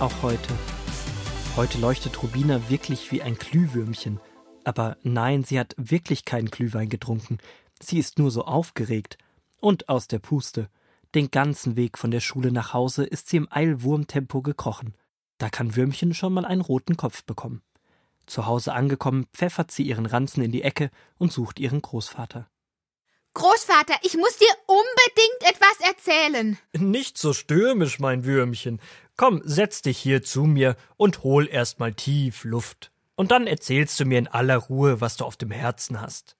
auch heute. Heute leuchtet Rubina wirklich wie ein Glühwürmchen. Aber nein, sie hat wirklich keinen Glühwein getrunken. Sie ist nur so aufgeregt und aus der Puste. Den ganzen Weg von der Schule nach Hause ist sie im Eilwurmtempo gekrochen. Da kann Würmchen schon mal einen roten Kopf bekommen. Zu Hause angekommen, pfeffert sie ihren Ranzen in die Ecke und sucht ihren Großvater. Großvater, ich muss dir unbedingt etwas erzählen. Nicht so stürmisch, mein Würmchen. Komm, setz dich hier zu mir und hol erst mal tief Luft. Und dann erzählst du mir in aller Ruhe, was du auf dem Herzen hast.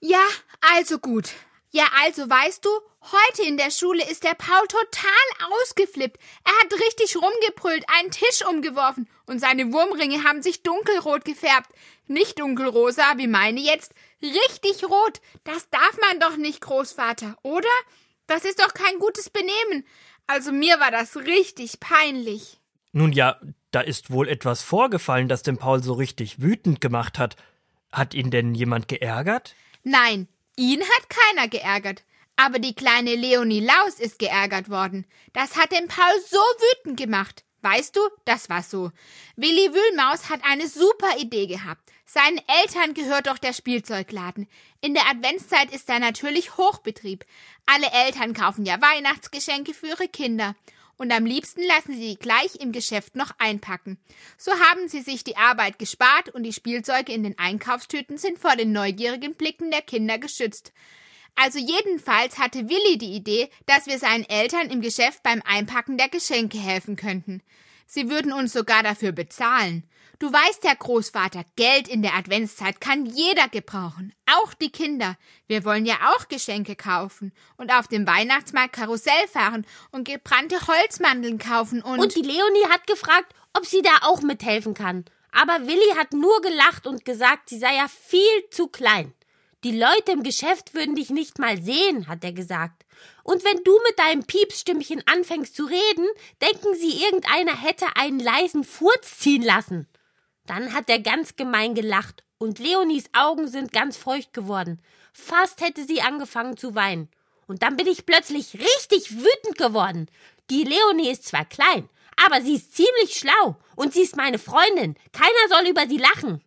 Ja, also gut. Ja, also weißt du, heute in der Schule ist der Paul total ausgeflippt. Er hat richtig rumgebrüllt, einen Tisch umgeworfen und seine Wurmringe haben sich dunkelrot gefärbt. Nicht dunkelrosa wie meine jetzt, richtig rot. Das darf man doch nicht, Großvater, oder? Das ist doch kein gutes Benehmen. Also mir war das richtig peinlich. Nun ja, da ist wohl etwas vorgefallen, das den Paul so richtig wütend gemacht hat. Hat ihn denn jemand geärgert? Nein, ihn hat keiner geärgert. Aber die kleine Leonie Laus ist geärgert worden. Das hat den Paul so wütend gemacht. Weißt du, das war so. Willi Wühlmaus hat eine super Idee gehabt. Seinen Eltern gehört doch der Spielzeugladen. In der Adventszeit ist da natürlich Hochbetrieb. Alle Eltern kaufen ja Weihnachtsgeschenke für ihre Kinder und am liebsten lassen sie die gleich im Geschäft noch einpacken. So haben sie sich die Arbeit gespart und die Spielzeuge in den Einkaufstüten sind vor den neugierigen Blicken der Kinder geschützt. Also jedenfalls hatte Willi die Idee, dass wir seinen Eltern im Geschäft beim Einpacken der Geschenke helfen könnten. Sie würden uns sogar dafür bezahlen. Du weißt ja, Großvater, Geld in der Adventszeit kann jeder gebrauchen, auch die Kinder. Wir wollen ja auch Geschenke kaufen und auf dem Weihnachtsmarkt Karussell fahren und gebrannte Holzmandeln kaufen und. Und die Leonie hat gefragt, ob sie da auch mithelfen kann. Aber Willi hat nur gelacht und gesagt, sie sei ja viel zu klein. Die Leute im Geschäft würden dich nicht mal sehen, hat er gesagt. Und wenn du mit deinem Piepsstimmchen anfängst zu reden, denken sie, irgendeiner hätte einen leisen Furz ziehen lassen. Dann hat er ganz gemein gelacht und Leonies Augen sind ganz feucht geworden. Fast hätte sie angefangen zu weinen. Und dann bin ich plötzlich richtig wütend geworden. Die Leonie ist zwar klein, aber sie ist ziemlich schlau und sie ist meine Freundin. Keiner soll über sie lachen.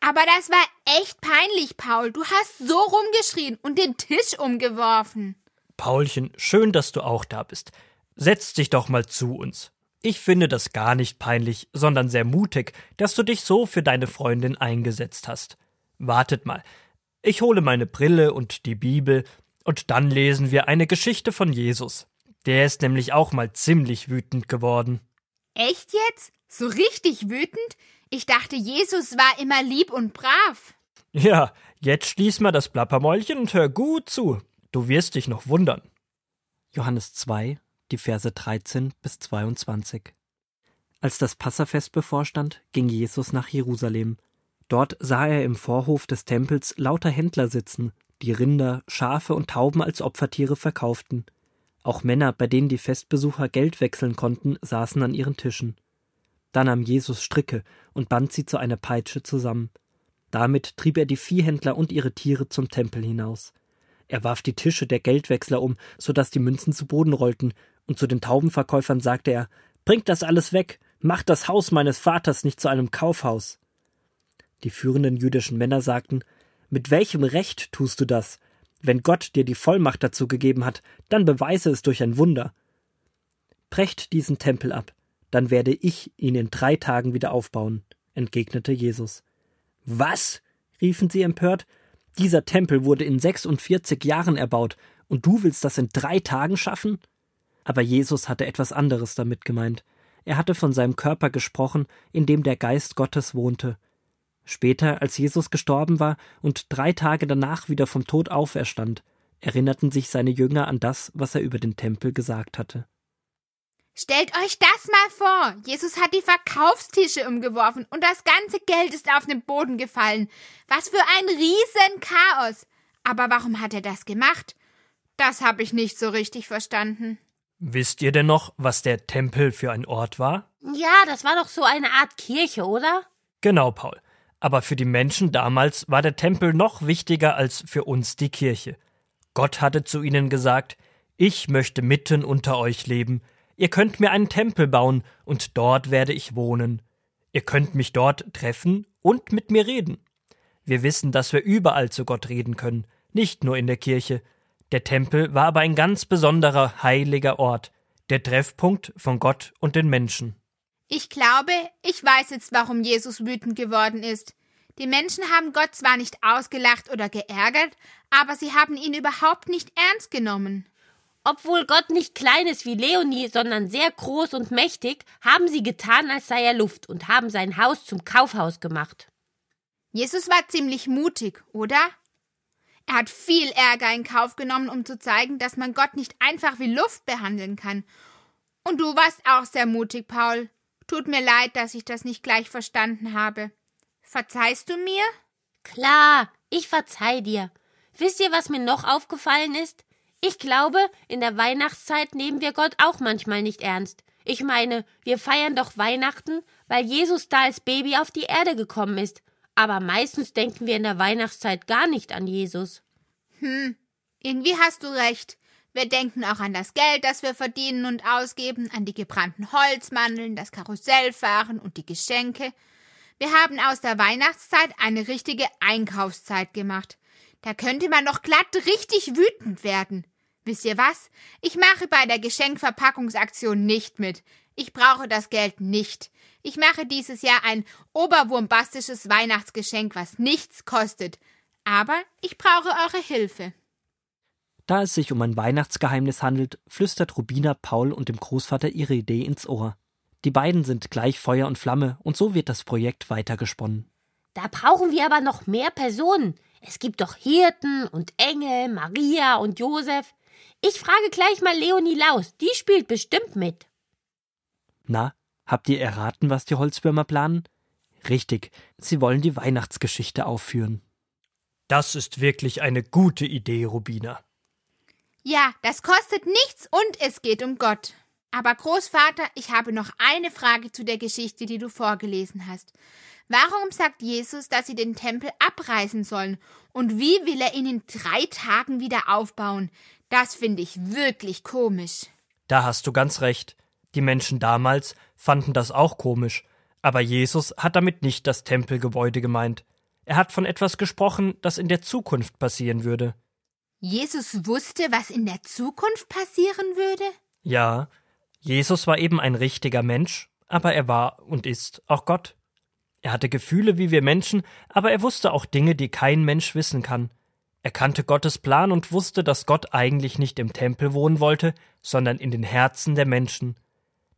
Aber das war echt peinlich, Paul. Du hast so rumgeschrien und den Tisch umgeworfen. Paulchen, schön, dass du auch da bist. Setz dich doch mal zu uns. Ich finde das gar nicht peinlich, sondern sehr mutig, dass du dich so für deine Freundin eingesetzt hast. Wartet mal. Ich hole meine Brille und die Bibel, und dann lesen wir eine Geschichte von Jesus. Der ist nämlich auch mal ziemlich wütend geworden. Echt jetzt? So richtig wütend? Ich dachte, Jesus war immer lieb und brav. Ja, jetzt schließ mal das Plappermäulchen und hör gut zu. Du wirst dich noch wundern. Johannes 2, die Verse 13 bis 22. Als das Passafest bevorstand, ging Jesus nach Jerusalem. Dort sah er im Vorhof des Tempels lauter Händler sitzen, die Rinder, Schafe und Tauben als Opfertiere verkauften. Auch Männer, bei denen die Festbesucher Geld wechseln konnten, saßen an ihren Tischen. Da nahm Jesus Stricke und band sie zu einer Peitsche zusammen. Damit trieb er die Viehhändler und ihre Tiere zum Tempel hinaus. Er warf die Tische der Geldwechsler um, so dass die Münzen zu Boden rollten, und zu den Taubenverkäufern sagte er Bringt das alles weg, macht das Haus meines Vaters nicht zu einem Kaufhaus. Die führenden jüdischen Männer sagten Mit welchem Recht tust du das? Wenn Gott dir die Vollmacht dazu gegeben hat, dann beweise es durch ein Wunder. Brecht diesen Tempel ab, dann werde ich ihn in drei Tagen wieder aufbauen, entgegnete Jesus. Was? riefen sie empört. Dieser Tempel wurde in 46 Jahren erbaut, und du willst das in drei Tagen schaffen? Aber Jesus hatte etwas anderes damit gemeint. Er hatte von seinem Körper gesprochen, in dem der Geist Gottes wohnte. Später, als Jesus gestorben war und drei Tage danach wieder vom Tod auferstand, erinnerten sich seine Jünger an das, was er über den Tempel gesagt hatte. Stellt euch das mal vor. Jesus hat die Verkaufstische umgeworfen und das ganze Geld ist auf den Boden gefallen. Was für ein Riesenchaos. Aber warum hat er das gemacht? Das habe ich nicht so richtig verstanden. Wisst ihr denn noch, was der Tempel für ein Ort war? Ja, das war doch so eine Art Kirche, oder? Genau, Paul. Aber für die Menschen damals war der Tempel noch wichtiger als für uns die Kirche. Gott hatte zu ihnen gesagt, ich möchte mitten unter euch leben, ihr könnt mir einen Tempel bauen, und dort werde ich wohnen. Ihr könnt mich dort treffen und mit mir reden. Wir wissen, dass wir überall zu Gott reden können, nicht nur in der Kirche. Der Tempel war aber ein ganz besonderer heiliger Ort, der Treffpunkt von Gott und den Menschen. Ich glaube, ich weiß jetzt, warum Jesus wütend geworden ist. Die Menschen haben Gott zwar nicht ausgelacht oder geärgert, aber sie haben ihn überhaupt nicht ernst genommen. Obwohl Gott nicht klein ist wie Leonie, sondern sehr groß und mächtig, haben sie getan, als sei er Luft und haben sein Haus zum Kaufhaus gemacht. Jesus war ziemlich mutig, oder? Er hat viel Ärger in Kauf genommen, um zu zeigen, dass man Gott nicht einfach wie Luft behandeln kann. Und du warst auch sehr mutig, Paul. Tut mir leid, dass ich das nicht gleich verstanden habe. Verzeihst du mir? Klar, ich verzeih dir. Wisst ihr, was mir noch aufgefallen ist? Ich glaube, in der Weihnachtszeit nehmen wir Gott auch manchmal nicht ernst. Ich meine, wir feiern doch Weihnachten, weil Jesus da als Baby auf die Erde gekommen ist. Aber meistens denken wir in der Weihnachtszeit gar nicht an Jesus. Hm, irgendwie hast du recht. Wir denken auch an das Geld, das wir verdienen und ausgeben, an die gebrannten Holzmandeln, das Karussellfahren und die Geschenke. Wir haben aus der Weihnachtszeit eine richtige Einkaufszeit gemacht. Da könnte man doch glatt richtig wütend werden. Wisst ihr was? Ich mache bei der Geschenkverpackungsaktion nicht mit. Ich brauche das Geld nicht. Ich mache dieses Jahr ein oberwurmbastisches Weihnachtsgeschenk, was nichts kostet. Aber ich brauche eure Hilfe. Da es sich um ein Weihnachtsgeheimnis handelt, flüstert Rubina Paul und dem Großvater ihre Idee ins Ohr. Die beiden sind gleich Feuer und Flamme und so wird das Projekt weitergesponnen. Da brauchen wir aber noch mehr Personen. Es gibt doch Hirten und Engel, Maria und Josef. Ich frage gleich mal Leonie Laus, die spielt bestimmt mit. Na, habt ihr erraten, was die Holzwürmer planen? Richtig, sie wollen die Weihnachtsgeschichte aufführen. Das ist wirklich eine gute Idee, Rubina. Ja, das kostet nichts und es geht um Gott. Aber Großvater, ich habe noch eine Frage zu der Geschichte, die du vorgelesen hast. Warum sagt Jesus, dass sie den Tempel abreißen sollen? Und wie will er ihn in drei Tagen wieder aufbauen? Das finde ich wirklich komisch. Da hast du ganz recht. Die Menschen damals fanden das auch komisch. Aber Jesus hat damit nicht das Tempelgebäude gemeint. Er hat von etwas gesprochen, das in der Zukunft passieren würde. Jesus wusste, was in der Zukunft passieren würde? Ja, Jesus war eben ein richtiger Mensch, aber er war und ist auch Gott. Er hatte Gefühle wie wir Menschen, aber er wusste auch Dinge, die kein Mensch wissen kann. Er kannte Gottes Plan und wusste, dass Gott eigentlich nicht im Tempel wohnen wollte, sondern in den Herzen der Menschen.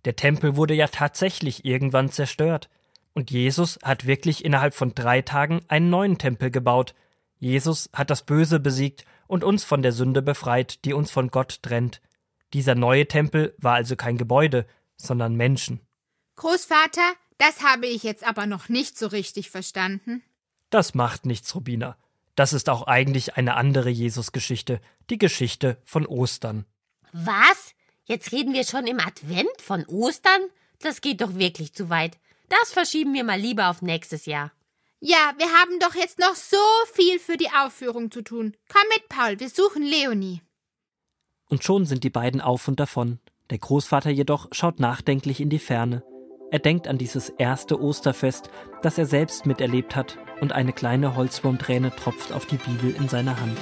Der Tempel wurde ja tatsächlich irgendwann zerstört. Und Jesus hat wirklich innerhalb von drei Tagen einen neuen Tempel gebaut. Jesus hat das Böse besiegt und uns von der Sünde befreit, die uns von Gott trennt. Dieser neue Tempel war also kein Gebäude, sondern Menschen. Großvater, das habe ich jetzt aber noch nicht so richtig verstanden. Das macht nichts, Rubina. Das ist auch eigentlich eine andere Jesusgeschichte, die Geschichte von Ostern. Was? Jetzt reden wir schon im Advent von Ostern? Das geht doch wirklich zu weit. Das verschieben wir mal lieber auf nächstes Jahr. Ja, wir haben doch jetzt noch so viel für die Aufführung zu tun. Komm mit, Paul, wir suchen Leonie. Und schon sind die beiden auf und davon. Der Großvater jedoch schaut nachdenklich in die Ferne. Er denkt an dieses erste Osterfest, das er selbst miterlebt hat, und eine kleine Holzwurmträne tropft auf die Bibel in seiner Hand.